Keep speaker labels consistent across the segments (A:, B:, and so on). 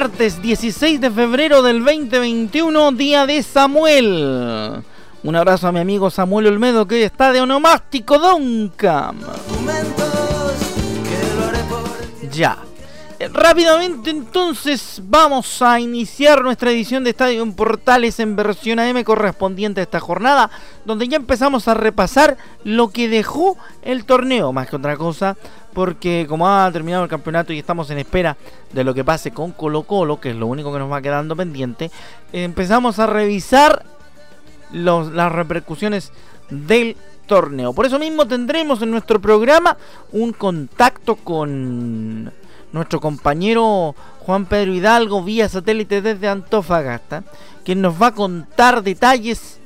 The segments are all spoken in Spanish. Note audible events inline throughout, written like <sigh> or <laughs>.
A: Martes 16 de febrero del 2021, día de Samuel. Un abrazo a mi amigo Samuel Olmedo que hoy está de onomástico Doncam. Ya. Eh, rápidamente entonces vamos a iniciar nuestra edición de Estadio en Portales en versión AM correspondiente a esta jornada, donde ya empezamos a repasar lo que dejó el torneo, más que otra cosa, porque como ha terminado el campeonato y estamos en espera de lo que pase con Colo Colo, que es lo único que nos va quedando pendiente, empezamos a revisar las repercusiones del torneo. Por eso mismo tendremos en nuestro programa un contacto con nuestro compañero Juan Pedro Hidalgo vía satélite desde Antofagasta, quien nos va a contar detalles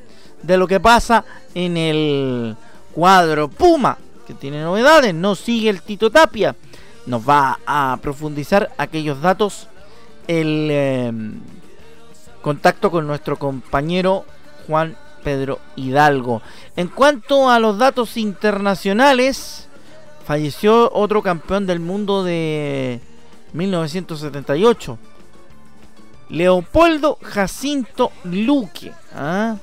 A: de lo que pasa en el cuadro Puma que tiene novedades, no sigue el Tito Tapia. Nos va a profundizar aquellos datos el em, contacto con nuestro compañero Juan Pedro Hidalgo. En cuanto a los datos internacionales, falleció otro campeón del mundo de 1978. Leopoldo Jacinto Luque. ¿ah?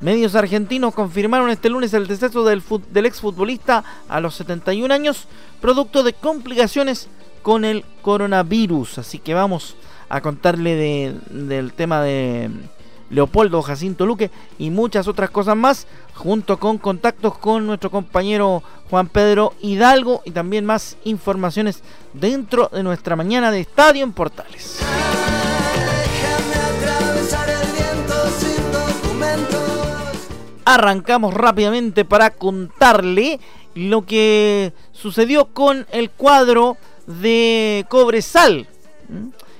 A: Medios argentinos confirmaron este lunes el deceso del, del exfutbolista a los 71 años, producto de complicaciones con el coronavirus. Así que vamos a contarle del tema de Leopoldo Jacinto Luque y muchas otras cosas más, junto con contactos con nuestro compañero Juan Pedro Hidalgo y también más informaciones dentro de nuestra mañana de Estadio en Portales. Arrancamos rápidamente para contarle lo que sucedió con el cuadro de Cobresal,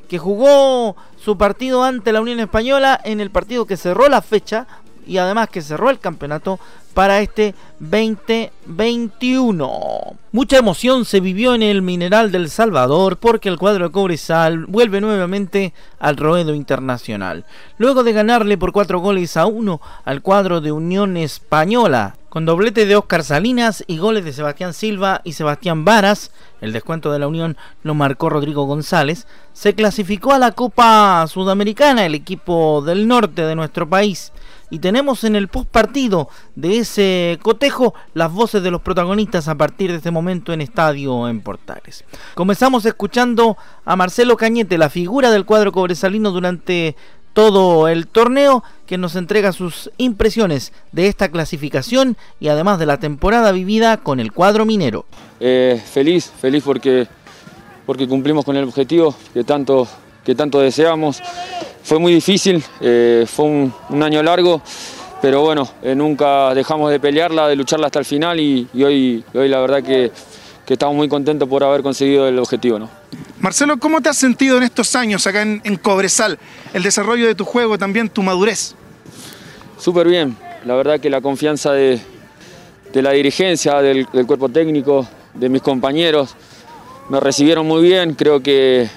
A: que jugó su partido ante la Unión Española en el partido que cerró la fecha y además que cerró el campeonato para este 2021. Mucha emoción se vivió en el Mineral del Salvador porque el cuadro de Cobresal vuelve nuevamente al Roedo Internacional. Luego de ganarle por 4 goles a 1 al cuadro de Unión Española, con doblete de Oscar Salinas y goles de Sebastián Silva y Sebastián Varas, el descuento de la Unión lo marcó Rodrigo González, se clasificó a la Copa Sudamericana el equipo del norte de nuestro país y tenemos en el post partido de ese cotejo las voces de los protagonistas a partir de este momento en Estadio en Portales. Comenzamos escuchando a Marcelo Cañete, la figura del cuadro cobresalino durante todo el torneo, que nos entrega sus impresiones de esta clasificación y además de la temporada vivida con el cuadro minero.
B: Eh, feliz, feliz porque, porque cumplimos con el objetivo que tanto, que tanto deseamos fue muy difícil, eh, fue un, año largo, pero bueno, eh, nunca dejamos de pelearla, de lucharla hasta el final y, hoy, hoy la verdad que, estamos muy contentos por haber conseguido el objetivo. ¿no?
C: Marcelo, ¿cómo te has sentido en estos años acá en, Cobresal? El desarrollo de tu juego, también tu madurez.
B: Súper bien, la verdad que la confianza de, la dirigencia, del, cuerpo técnico, de mis compañeros, me recibieron muy bien, creo que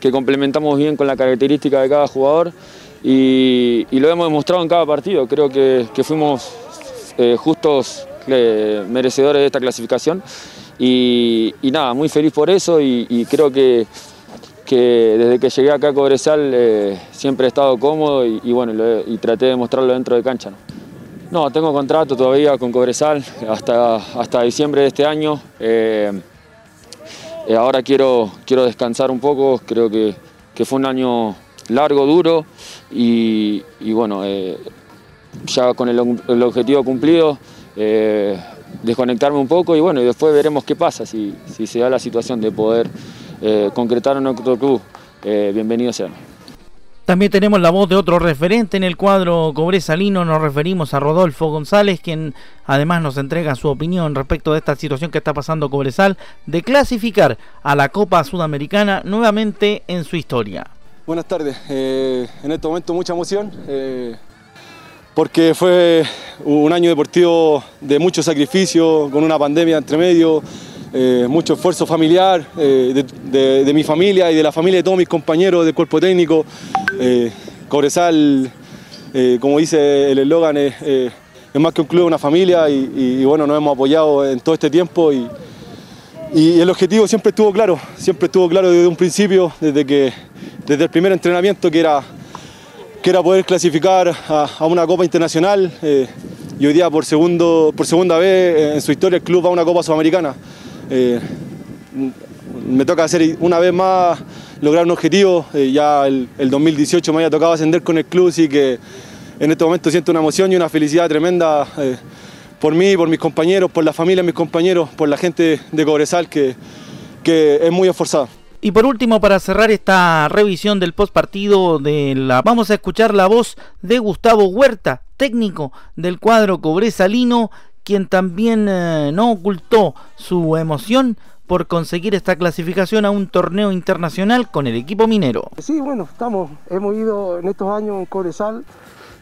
B: que complementamos bien con la característica de cada jugador y, lo hemos demostrado en cada partido. Creo que, fuimos eh, justos eh, merecedores de esta clasificación y, nada, muy feliz por eso y, creo que, desde que llegué acá a Cobresal eh, siempre he estado cómodo y, bueno, y traté de mostrarlo dentro de cancha. ¿no? tengo contrato todavía con Cobresal hasta, hasta diciembre de este año. Eh, ahora quiero, quiero descansar un poco, creo que, fue un año largo, duro y, bueno, eh, ya con el, objetivo cumplido, eh, desconectarme un poco y bueno, y después veremos qué pasa, si, se da la situación de poder concretar en otro club, bienvenido sea.
A: También tenemos la voz de otro referente en el cuadro Cobresalino. Nos referimos a Rodolfo González, quien además nos entrega su opinión respecto de esta situación que está pasando Cobresal de clasificar a la Copa Sudamericana nuevamente en su historia.
D: Buenas tardes. Eh, en este momento mucha emoción. Eh, porque fue un año deportivo de mucho sacrificio, con una pandemia entre medio, eh, mucho esfuerzo familiar eh, de, mi familia y de la familia de todos mis compañeros del cuerpo técnico. Eh, Cobresal, como dice el eslogan, es más que un club, una familia y, bueno, nos hemos apoyado en todo este tiempo y, el objetivo siempre estuvo claro, siempre estuvo claro desde un principio, desde, que, desde el primer entrenamiento que era, que era poder clasificar a, una Copa Internacional y hoy día por, segundo, por segunda vez en su historia el club va a una Copa Sudamericana. Eh, me toca hacer una vez más lograr un objetivo. Eh, ya el, 2018 me había tocado ascender con el club, y que en este momento siento una emoción y una felicidad tremenda eh, por mí, por mis compañeros, por la familia de mis compañeros, por la gente de Cobresal que, que es muy esforzada.
A: Y por último, para cerrar esta revisión del post partido, de la, vamos a escuchar la voz de Gustavo Huerta, técnico del cuadro Cobresalino, quien también eh, no ocultó su emoción por conseguir esta clasificación a un torneo internacional con el equipo minero.
E: Sí, bueno, estamos, hemos ido en estos años en Cobresal,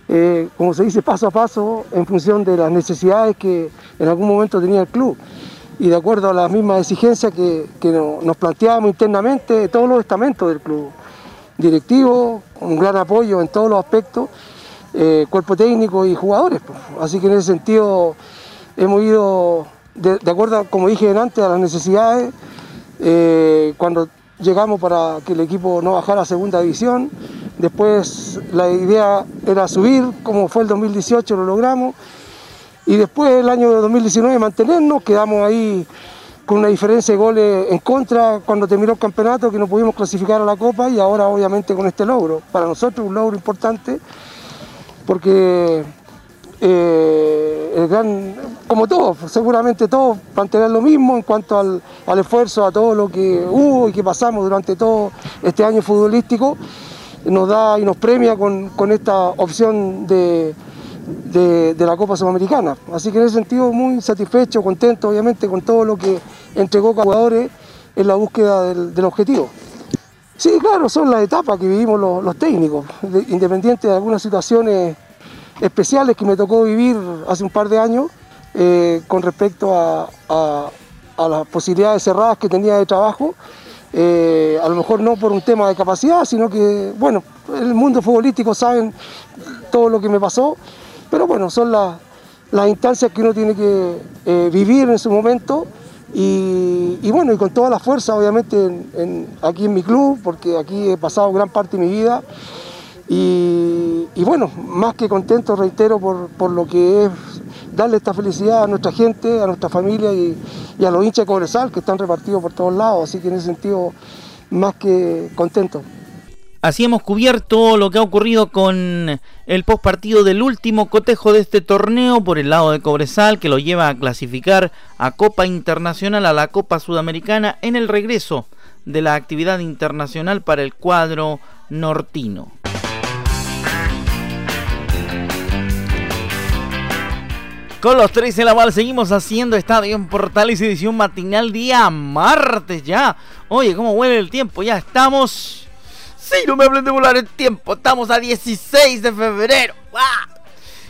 E: eh, como se dice, paso a paso, en función de las necesidades que en algún momento tenía el club y de acuerdo a las mismas exigencias que, nos planteábamos internamente todos los estamentos del club. Directivo, un gran apoyo en todos los aspectos, eh, cuerpo técnico y jugadores. Pues. Así que en ese sentido hemos ido, de, acuerdo, como dije antes, a las necesidades, eh, cuando llegamos para que el equipo no bajara a segunda división, después la idea era subir, como fue el 2018 lo logramos, y después el año 2019 mantenernos, quedamos ahí con una diferencia de goles en contra cuando terminó el campeonato, que no pudimos clasificar a la Copa y ahora obviamente con este logro. Para nosotros un logro importante porque eh, el gran, como todos, seguramente todos mantener lo mismo en cuanto al, esfuerzo, a todo lo que hubo y que pasamos durante todo este año futbolístico, nos da y nos premia con, esta opción de, la Copa Sudamericana. Así que en ese sentido muy satisfecho, contento obviamente con todo lo que entregó cada jugadores en la búsqueda del, objetivo. Sí, claro, son las etapas que vivimos los, técnicos, independiente de algunas situaciones especiales que me tocó vivir hace un par de años eh, con respecto a, las posibilidades cerradas que tenía de trabajo. Eh, a lo mejor no por un tema de capacidad, sino que, bueno, el mundo futbolístico saben todo lo que me pasó, pero bueno, son las, instancias que uno tiene que eh, vivir en su momento y, bueno, y con toda la fuerza, obviamente, aquí en mi club, porque aquí he pasado gran parte de mi vida. Y, bueno, más que contento, reitero, por, lo que es darle esta felicidad a nuestra gente, a nuestra familia y, a los hinchas de Cobresal que están repartidos por todos lados. Así que en ese sentido, más que contento.
A: Así hemos cubierto lo que ha ocurrido con el postpartido del último cotejo de este torneo por el lado de Cobresal, que lo lleva a clasificar a Copa Internacional, a la Copa Sudamericana, en el regreso de la actividad internacional para el cuadro nortino. Con los tres en la bala seguimos haciendo Estadio en Portales edición matinal día martes ya. Oye, cómo huele el tiempo, ya estamos... Sí, no me hablen de volar el tiempo, estamos a 16 de febrero.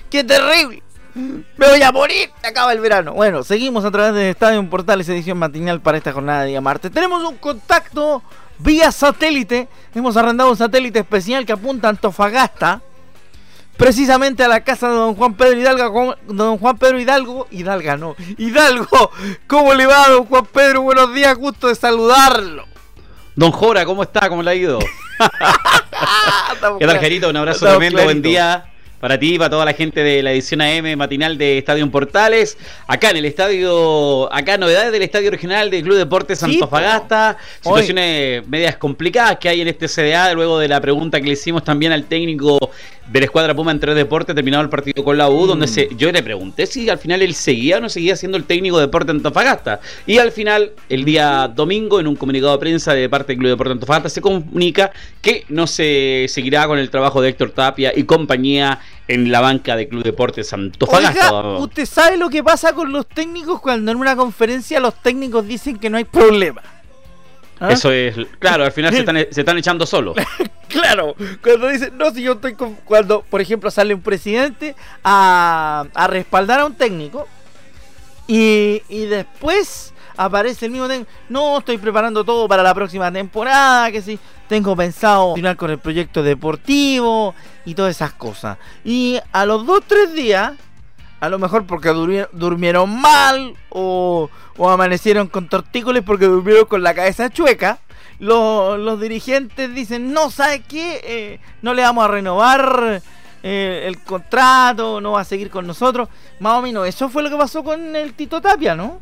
A: ¡Qué terrible! Me voy a morir, acaba el verano. Bueno, seguimos a través de Estadio Portales edición matinal para esta jornada de día martes. Tenemos un contacto vía satélite. Hemos arrendado un satélite especial que apunta a Antofagasta precisamente a la casa de don Juan Pedro Hidalgo, don Juan Pedro Hidalgo, Hidalga no, Hidalgo, ¿cómo le va don Juan Pedro? Buenos días, gusto de saludarlo.
F: Don Jora, ¿cómo está? ¿Cómo le ha ido? <laughs> <laughs> ¿Qué tal, Gerito? Un abrazo tremendo, buen día. para ti y para toda la gente de la edición AM matinal de Estadio Portales. Acá en el estadio, acá novedades del estadio regional del Club Deportes Antofagasta. situaciones medias complicadas que hay en este CDA luego de la pregunta que le hicimos también al técnico de la escuadra Puma en tres deportes, terminado el partido con la U, donde mm. se, yo le pregunté si al final él seguía o no seguía siendo el técnico de Deporte Antofagasta. Y al final, el día domingo, en un comunicado de prensa de parte del Club Deporte Antofagasta, se comunica que no se seguirá con el trabajo de Héctor Tapia y compañía en la banca de Club Deportes Antofagasta.
A: ¿usted sabe lo que pasa con los técnicos cuando en una conferencia los técnicos dicen que no hay problema?
F: ¿Ah? Eso es, claro, al final se están, se están echando solo. <laughs>
A: claro, cuando dicen, no, si yo estoy con, cuando, por ejemplo, sale un presidente a, a respaldar a un técnico y, y después aparece el mismo técnico, no, estoy preparando todo para la próxima temporada, que sí, tengo pensado continuar con el proyecto deportivo y todas esas cosas. Y a los dos, tres días a lo mejor porque durmieron, mal o, amanecieron con tortícolis porque durmieron con la cabeza chueca. Los, dirigentes dicen, no, ¿sabe qué? Eh, no le vamos a renovar eh, el contrato, no va a seguir con nosotros. Más o menos, eso fue lo que pasó con el Tito Tapia, ¿no?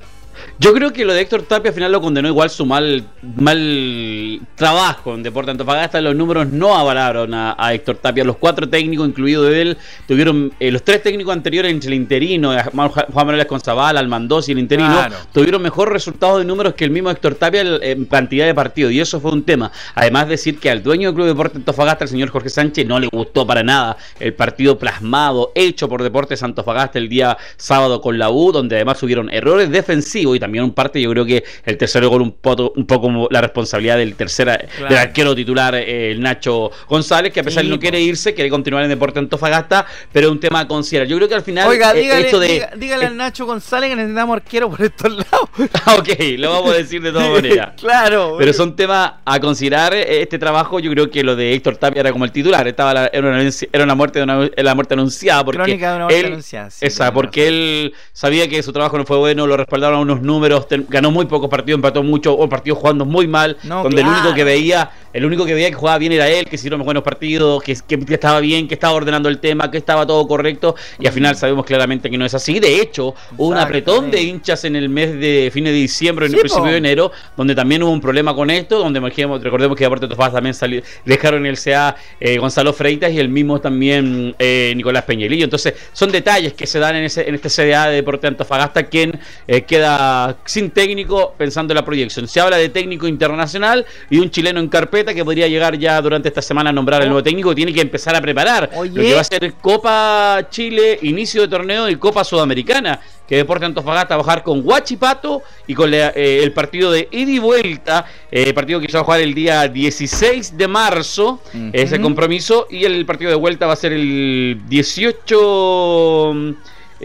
F: Yo creo que lo de Héctor Tapia al final lo condenó igual su mal, mal trabajo en Deporte Antofagasta. Los números no avalaron a, Héctor Tapia. Los cuatro técnicos, incluido de él, tuvieron eh, los tres técnicos anteriores entre el interino, Juan Manuel Esconzabal, Almandós y el interino, tuvieron mejor resultado de números que el mismo Héctor Tapia en cantidad de partidos. Y eso fue un tema. Además, decir que al dueño del Club Deporte Antofagasta, el señor Jorge Sánchez, no le gustó para nada el partido plasmado, hecho por Deportes Antofagasta el día sábado con la U, donde además hubieron errores defensivos y también un parte yo creo que el tercer gol un poco, un poco la responsabilidad del tercer del arquero titular eh, el Nacho González que a pesar de no quiere irse quiere continuar en Deporte Antofagasta pero es un tema a considerar. Yo creo que al final
A: Oiga, eh, dígale, esto de, dígale al Nacho González que necesitamos arquero por estos lados. <laughs>
F: Ah, ok lo vamos a decir de todas maneras. <laughs>
A: claro
F: pero son temas a considerar eh, este trabajo yo creo que lo de Héctor Tapia era como el titular estaba era, una, era una muerte de una, la muerte anunciada porque Crónica de una muerte anunciada esa porque él sabía que su trabajo no fue bueno lo respaldaron a unos números, ganó muy pocos partidos, empató mucho, o partidos jugando muy mal, donde el único que veía, el único que veía que jugaba bien era él, que hicieron buenos partidos, que, que, estaba bien, que estaba ordenando el tema, que estaba todo correcto, y al final sabemos claramente que no es así. De hecho, hubo un apretón de hinchas en el mes de fines de diciembre, en el principio de enero, donde también hubo un problema con esto, donde recordemos que Deportes Tofás también salió, dejaron el CA eh, Gonzalo Freitas y el mismo también eh, Nicolás Peñelillo. Entonces, son detalles que se dan en, ese, en este CDA de Deportes Antofagasta, quien eh, queda sin técnico pensando en la proyección. Se habla de técnico internacional y un chileno en carpeta que podría llegar ya durante esta semana a nombrar el nuevo técnico. Tiene que empezar a preparar lo que va a ser Copa Chile, inicio de torneo y Copa Sudamericana. Que Deporte Antofagasta va a bajar con Huachipato y con eh, el partido de ida y vuelta, eh, partido que se va a jugar el día 16 de marzo, ese compromiso, y el partido de vuelta va a ser el 18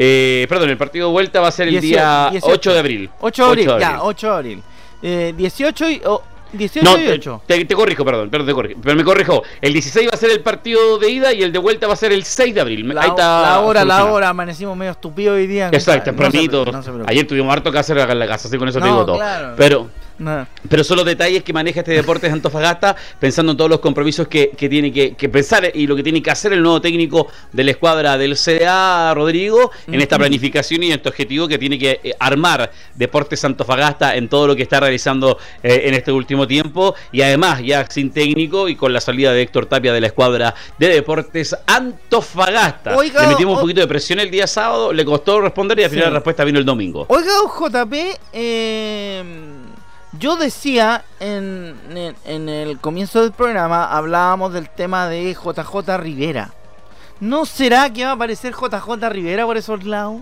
F: eh, perdón, el partido de vuelta va a ser el día 8 de abril.
A: 8 de abril, ya, 8 de abril. Eh, 18 y... 18 y 8.
F: Te, te, corrijo, perdón, perdón te corrijo, pero me corrijo. El 16 va a ser el partido de ida y el de vuelta va a ser el 6 de abril.
A: La, Ahí está la hora, la hora, amanecimos medio estúpidos hoy día.
F: Exacto, tempranito. Ayer tuvimos harto que hacer la casa, así con eso te digo todo. Pero pero son los detalles que maneja este Deportes Antofagasta, pensando en todos los compromisos que, tiene que, pensar y lo que tiene que hacer el nuevo técnico de la escuadra del CDA, Rodrigo, en esta planificación y en este objetivo que tiene que eh, armar Deportes Antofagasta en todo lo que está realizando eh, en este último tiempo. Y además, ya sin técnico y con la salida de Héctor Tapia de la escuadra de Deportes Antofagasta. le metimos un poquito de presión el día sábado, le costó responder y al final la respuesta vino el domingo.
A: Oiga, JP, eh yo decía en, en, el comienzo del programa, hablábamos del tema de JJ Rivera. ¿No será que va a aparecer JJ Rivera por esos lados?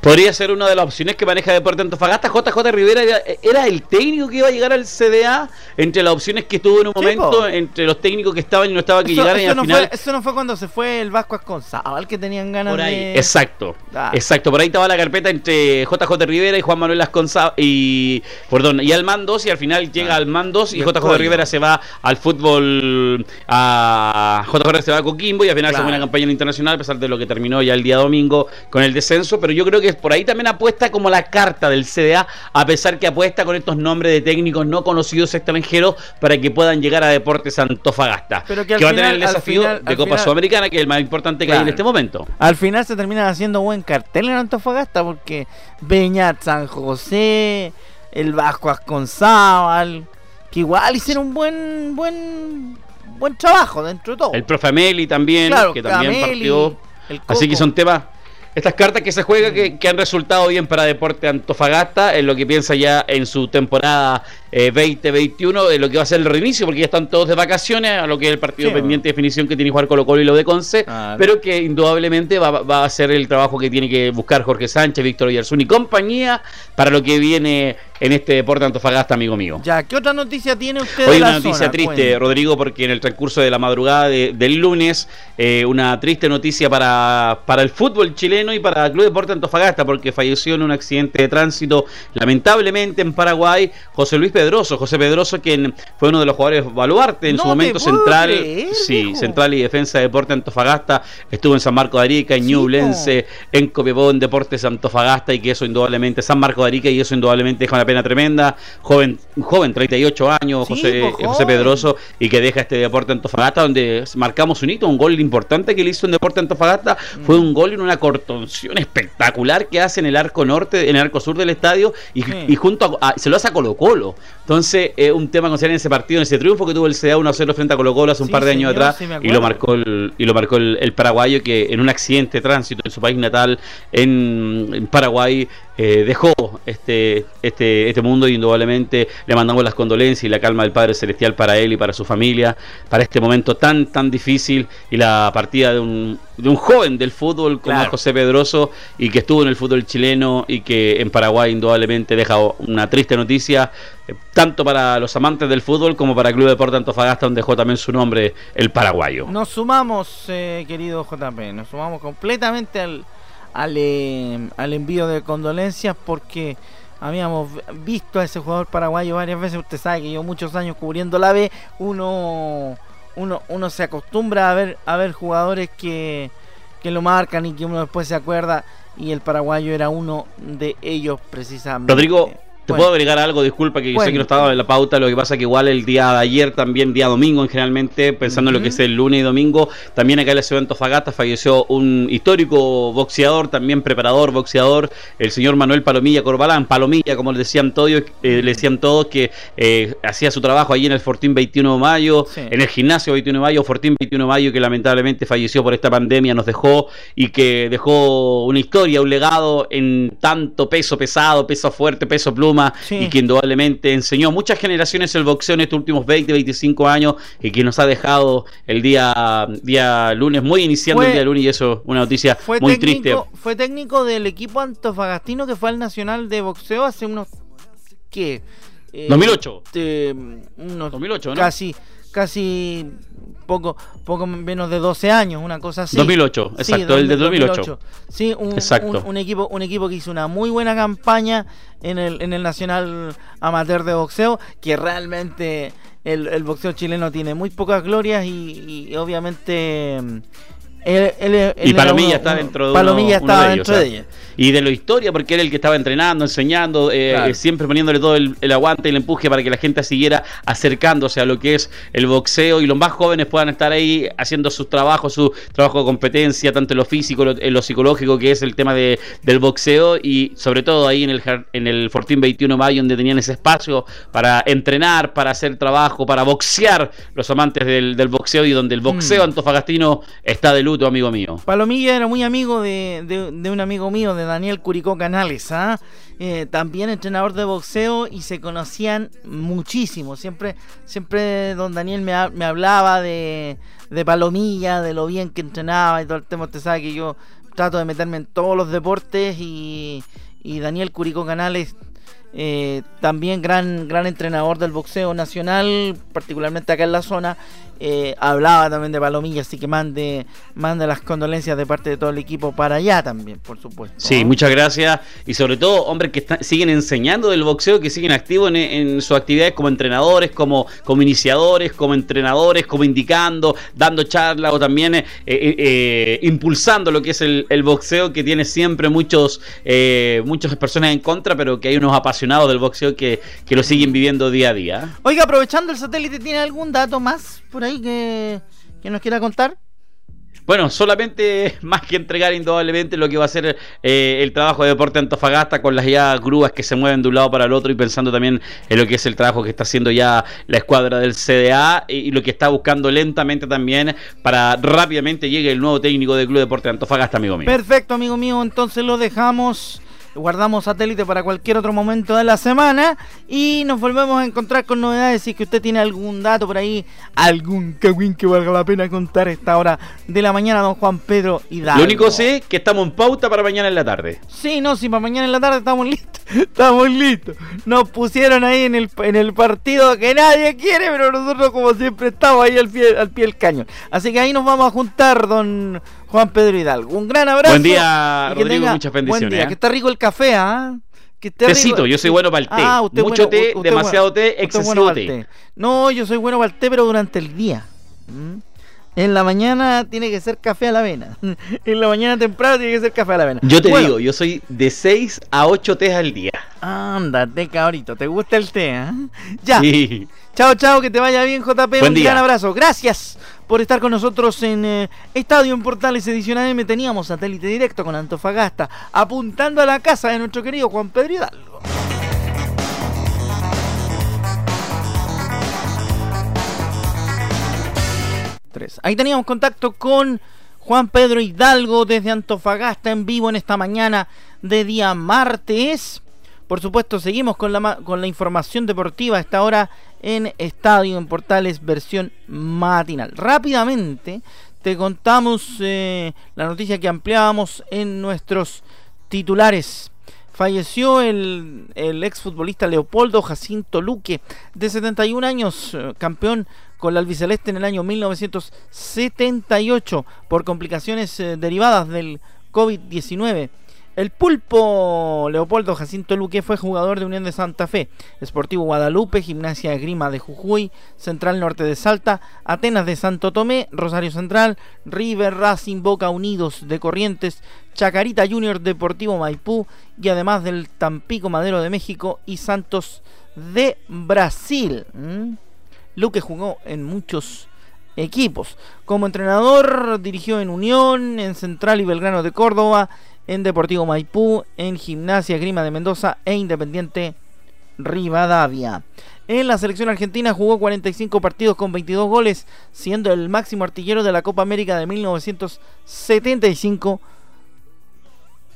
F: Podría ser una de las opciones que maneja Deporte Antofagasta. JJ Rivera era, el técnico que iba a llegar al CDA entre las opciones que estuvo en un momento, entre los técnicos que estaban y no estaban que llegar
A: eso,
F: no
A: Fue, eso no fue cuando se fue el Vasco al que tenían ganas
F: por ahí. Exacto, ah. exacto. Por ahí estaba la carpeta entre JJ Rivera y Juan Manuel Asconza y, perdón, y Almandos y al final llega ah. Almandos y JJ Rivera se va al fútbol a JJ se va a Coquimbo y al final se fue una campaña internacional a pesar de lo que terminó ya el día domingo con el descenso, pero yo yo creo que por ahí también apuesta como la carta del CDA, a pesar que apuesta con estos nombres de técnicos no conocidos extranjeros para que puedan llegar a Deportes Antofagasta.
A: Pero que,
F: va a tener el desafío de Copa Sudamericana, que es el más importante que hay en este momento.
A: Al final se termina haciendo buen cartel en Antofagasta porque Beñat San José, el Vasco Asconzábal, que igual hicieron un buen, buen, buen trabajo dentro de todo.
F: El profe Ameli también, que también partió. Así que son temas estas cartas que se juegan que, han resultado bien para Deporte Antofagasta en lo que piensa ya en su temporada 2021, eh, en lo que va a ser el reinicio, porque ya están todos de vacaciones, a lo que es el partido pendiente de definición que tiene que jugar Colo Colo y lo de Conce, pero que indudablemente va, a ser el trabajo que tiene que buscar Jorge Sánchez, Víctor Oyarzún y compañía para lo que viene en este Deporte Antofagasta, amigo mío.
A: Ya, ¿qué otra noticia tiene usted?
F: Hoy una noticia triste, Rodrigo, porque en el transcurso de la madrugada del lunes, eh, una triste noticia para, para el fútbol chileno y para el Club Deporte Antofagasta, porque falleció en un accidente de tránsito, lamentablemente en Paraguay, José Luis Pedroso. José Pedroso, quien fue uno de los jugadores baluarte en su momento central, sí, central y defensa de Deporte Antofagasta, estuvo en San Marco de Arica, en Ñublense, en Copiapó, en Deportes Antofagasta, y que eso indudablemente, San Marco de Arica, y eso indudablemente deja una pena tremenda. Joven, joven 38 años, José, pues, José Pedroso, y que deja este Deporte Antofagasta, donde marcamos un hito, un gol importante que le hizo en Deporte Antofagasta, mm. fue un gol en una cortonción espectacular que hace en el arco norte, en el arco sur del estadio, y, junto a, se lo hace a Colo Colo. Entonces, es un tema en ese partido, en ese triunfo que tuvo el CDA 1-0 frente a Colo Colo hace un par de años atrás, y lo marcó el, y lo marcó el, paraguayo que en un accidente de tránsito en su país natal, en Paraguay, eh, dejó este, este, este mundo y indudablemente le mandamos las condolencias y la calma del Padre Celestial para él y para su familia, para este momento tan, tan difícil y la partida de un, de un joven del fútbol como José Pedroso y que estuvo en el fútbol chileno y que en Paraguay indudablemente deja una triste noticia, eh, tanto para los amantes del fútbol como para el Club Deporte Antofagasta, donde dejó también su nombre el paraguayo.
A: Nos sumamos, eh, querido JP, nos sumamos completamente al al, eh, al envío de condolencias porque habíamos visto a ese jugador paraguayo varias veces. Usted sabe que yo muchos años cubriendo la B, uno, uno, uno se acostumbra a ver, a ver jugadores que, que lo marcan y que uno después se acuerda. Y el paraguayo era uno de ellos precisamente.
F: Rodrigo, ¿Te puedo agregar algo? Disculpa que yo sé que no estaba en la pauta. Lo que pasa que igual el día de ayer, también día domingo, generalmente, pensando en lo que es el lunes y domingo, también acá en la ciudad de Antofagasta falleció un histórico boxeador, también preparador, boxeador, el señor Manuel Palomilla Corbalán. Palomilla, como le decían todos, eh, le decían todos que eh, hacía su trabajo allí en el Fortín 21 de mayo, en el gimnasio 21 de mayo, Fortín 21 de mayo, que lamentablemente falleció por esta pandemia, nos dejó y que dejó una historia, un legado en tanto peso pesado, peso fuerte, peso pluma y que indudablemente enseñó a muchas generaciones el boxeo en estos últimos 20, 25 años y que nos ha dejado el día, día lunes, muy iniciando el día lunes y eso una noticia muy triste.
A: Fue técnico del equipo antofagastino que fue al Nacional de Boxeo hace unos... ¿Qué?
F: 2008.
A: Eh, unos 2008, ¿no? Casi, casi poco, poco menos de 12 años, una cosa así.
F: 2008, exacto, el de 2008.
A: Sí, un, Un, equipo, un equipo que hizo una muy buena campaña en el, en el Nacional Amateur de Boxeo, que realmente el, el boxeo chileno tiene muy pocas glorias y, obviamente...
F: y Palomilla está dentro de
A: Palomilla estaba dentro de ella.
F: Y de la historia, porque era el que estaba entrenando, enseñando, eh, siempre poniéndole todo el, aguante y el empuje para que la gente siguiera acercándose a lo que es el boxeo y los más jóvenes puedan estar ahí haciendo sus trabajos, su trabajo de competencia, tanto en lo físico, en lo psicológico, que es el tema de, del boxeo y sobre todo ahí en el, en el Fortín 21 de mayo, donde tenían ese espacio para entrenar, para hacer trabajo, para boxear los amantes del, boxeo y donde el boxeo mm. antofagastino está de luto, amigo mío.
A: Palomilla era muy amigo de, de un amigo mío, de Daniel Curicó Canales, ¿ah? eh, también entrenador de boxeo y se conocían muchísimo. Siempre, siempre don Daniel me, hablaba de, Palomilla, de lo bien que entrenaba y todo el tema. Usted sabe que yo trato de meterme en todos los deportes y, Daniel Curicó Canales eh, también gran, gran entrenador del boxeo nacional, particularmente acá en la zona, eh, hablaba también de Palomilla, así que mande, mande las condolencias de parte de todo el equipo para allá también, por supuesto.
F: Sí, muchas gracias. Y sobre todo, hombres que siguen enseñando del boxeo, que siguen activos en, sus actividades como entrenadores, como, como iniciadores, como entrenadores, como indicando, dando charlas o también eh, eh, impulsando lo que es el, boxeo, que tiene siempre muchos, muchas personas en contra, pero que hay unos apasionados del boxeo que, que lo siguen viviendo día a día.
A: Oiga, aprovechando el satélite, ¿tiene algún dato más por ahí? Que, nos quiera contar?
F: Bueno, solamente <laughs> más que entregar indudablemente lo que va a ser eh, el trabajo de Deporte Antofagasta con las ya grúas que se mueven de un lado para el otro y pensando también en lo que es el trabajo que está haciendo ya la escuadra del CDA y, lo que está buscando lentamente también para rápidamente llegue el nuevo técnico del Club Deporte Antofagasta, amigo mío.
A: Perfecto, amigo mío, entonces lo dejamos guardamos satélite para cualquier otro momento de la semana y nos volvemos a encontrar con novedades si que usted tiene algún dato por ahí, algún cagüín que valga la pena contar a esta hora de la mañana, don Juan Pedro y
F: Lo único sé es que estamos en pauta para mañana en la tarde.
A: Sí, no, si para mañana en la tarde estamos listos, <laughs> estamos listos. Nos pusieron ahí en el, en el partido que nadie quiere, pero nosotros como siempre estamos ahí al pie, al pie del cañón. Así que ahí nos vamos a juntar, don Juan Pedro Hidalgo. Un gran abrazo.
F: Buen día, Rodrigo, muchas bendiciones. Buen día,
A: ¿eh? que está rico el café, ¿ah?
F: Que Tecito, yo soy bueno para el té. Ah, Mucho té, demasiado té, excesivo té.
A: No, yo soy bueno para el té, pero durante el día. ¿Mm? En la mañana tiene que ser café a la avena. <laughs> en la mañana temprano tiene que ser café a la avena.
F: Yo te digo, yo soy de 6 a 8 tés al día.
A: Ándate, cabrito. ¿Te gusta el té? ¿eh? Ya. Sí. Chao, chao, que te vaya bien, JP. un gran abrazo. Gracias por estar con nosotros en eh, Estadio en Portales Edición AM. Teníamos satélite directo con Antofagasta, apuntando a la casa de nuestro querido Juan Pedro Hidalgo. Ahí teníamos contacto con Juan Pedro Hidalgo desde Antofagasta en vivo en esta mañana de día martes. Por supuesto, seguimos con la, con la información deportiva a esta hora en Estadio en Portales versión matinal. Rápidamente te contamos eh, la noticia que ampliábamos en nuestros titulares. Falleció el, el exfutbolista Leopoldo Jacinto Luque, de 71 años, eh, campeón con la albiceleste en el año 1978 por complicaciones eh, derivadas del COVID-19. El pulpo Leopoldo Jacinto Luque fue jugador de Unión de Santa Fe, Sportivo Guadalupe, Gimnasia Grima de Jujuy, Central Norte de Salta, Atenas de Santo Tomé, Rosario Central, River Racing Boca Unidos de Corrientes, Chacarita Junior Deportivo Maipú y además del Tampico Madero de México y Santos de Brasil. Luque jugó en muchos equipos. Como entrenador dirigió en Unión, en Central y Belgrano de Córdoba, en Deportivo Maipú, en Gimnasia Grima de Mendoza e Independiente Rivadavia. En la selección argentina jugó 45 partidos con 22 goles, siendo el máximo artillero de la Copa América de 1975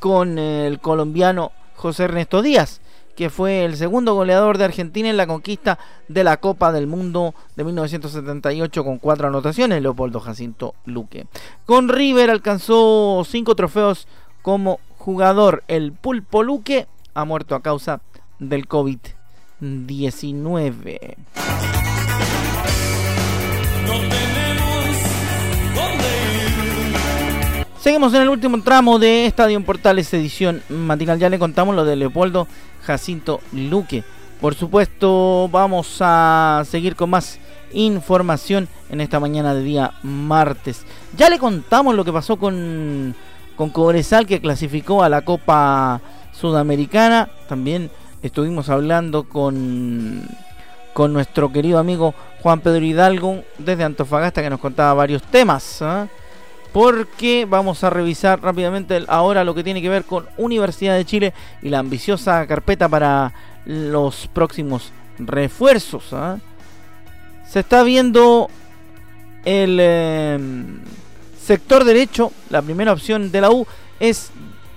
A: con el colombiano José Ernesto Díaz que fue el segundo goleador de Argentina en la conquista de la Copa del Mundo de 1978 con cuatro anotaciones, Leopoldo Jacinto Luque. Con River alcanzó cinco trofeos como jugador. El Pulpo Luque ha muerto a causa del COVID-19. Seguimos en el último tramo de Estadio Portales edición matinal. Ya le contamos lo de Leopoldo Jacinto Luque. Por supuesto, vamos a seguir con más información en esta mañana de día martes. Ya le contamos lo que pasó con, con Cobresal que clasificó a la Copa Sudamericana. También estuvimos hablando con, con nuestro querido amigo Juan Pedro Hidalgo desde Antofagasta que nos contaba varios temas. ¿ah? Porque vamos a revisar rápidamente ahora lo que tiene que ver con Universidad de Chile y la ambiciosa carpeta para los próximos refuerzos. ¿ah? Se está viendo el em, sector derecho, la primera opción de la U es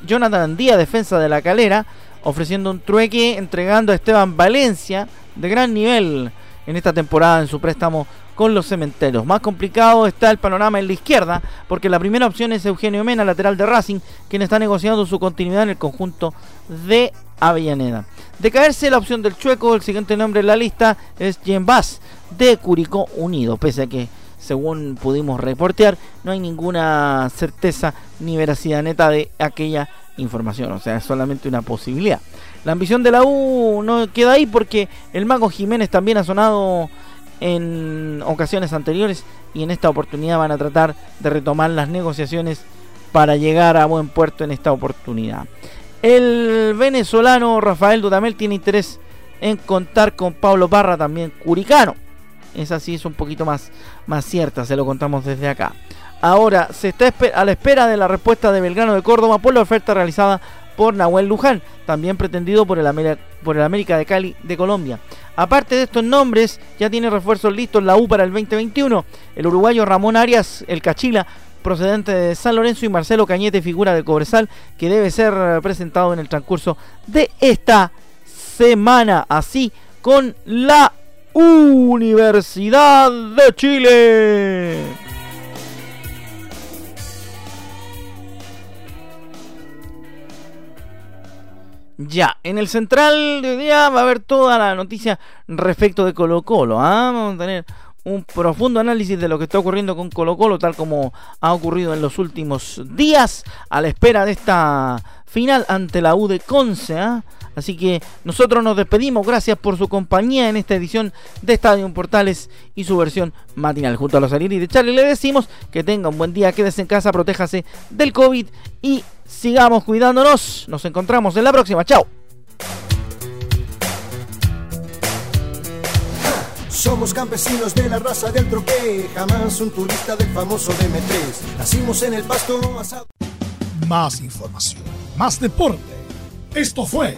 A: Jonathan Andía, defensa de la calera, ofreciendo un trueque, entregando a Esteban Valencia de gran nivel en esta temporada en su préstamo con los cementerios. Más complicado está el panorama en la izquierda, porque la primera opción es Eugenio Mena, lateral de Racing, quien está negociando su continuidad en el conjunto de Avellaneda. De caerse la opción del Chueco, el siguiente nombre en la lista es Jen Bass, de Curicó Unido, pese a que según pudimos reportear, no hay ninguna certeza ni veracidad neta de aquella información, o sea, es solamente una posibilidad. La ambición de la U no queda ahí porque el Mago Jiménez también ha sonado en ocasiones anteriores y en esta oportunidad van a tratar de retomar las negociaciones para llegar a buen puerto en esta oportunidad. El venezolano Rafael Dudamel tiene interés en contar con Pablo Parra, también curicano. Esa sí es un poquito más, más cierta, se lo contamos desde acá. Ahora se está a la espera de la respuesta de Belgrano de Córdoba por la oferta realizada por Nahuel Luján, también pretendido por el, América de Cali de Colombia. Aparte de estos nombres, ya tiene refuerzos listos la U para el 2021. El uruguayo Ramón Arias, el Cachila, procedente de San Lorenzo, y Marcelo Cañete, figura de Cobresal, que debe ser presentado en el transcurso de esta semana. Así con la Universidad de Chile. Ya, en el central de hoy día va a haber toda la noticia respecto de Colo Colo. ¿ah? Vamos a tener un profundo análisis de lo que está ocurriendo con Colo Colo, tal como ha ocurrido en los últimos días, a la espera de esta final ante la U de Conce. ¿ah? Así que nosotros nos despedimos, gracias por su compañía en esta edición de Estadio Portales y su versión matinal. Junto a los y de Charlie le decimos que tenga un buen día, quédese en casa, protéjase del COVID y sigamos cuidándonos. Nos encontramos en la próxima. Chao.
G: Somos campesinos de la raza del troque, jamás un turista del famoso DM3. Nacimos en el pasto asado.
H: Más información, más deporte. Esto fue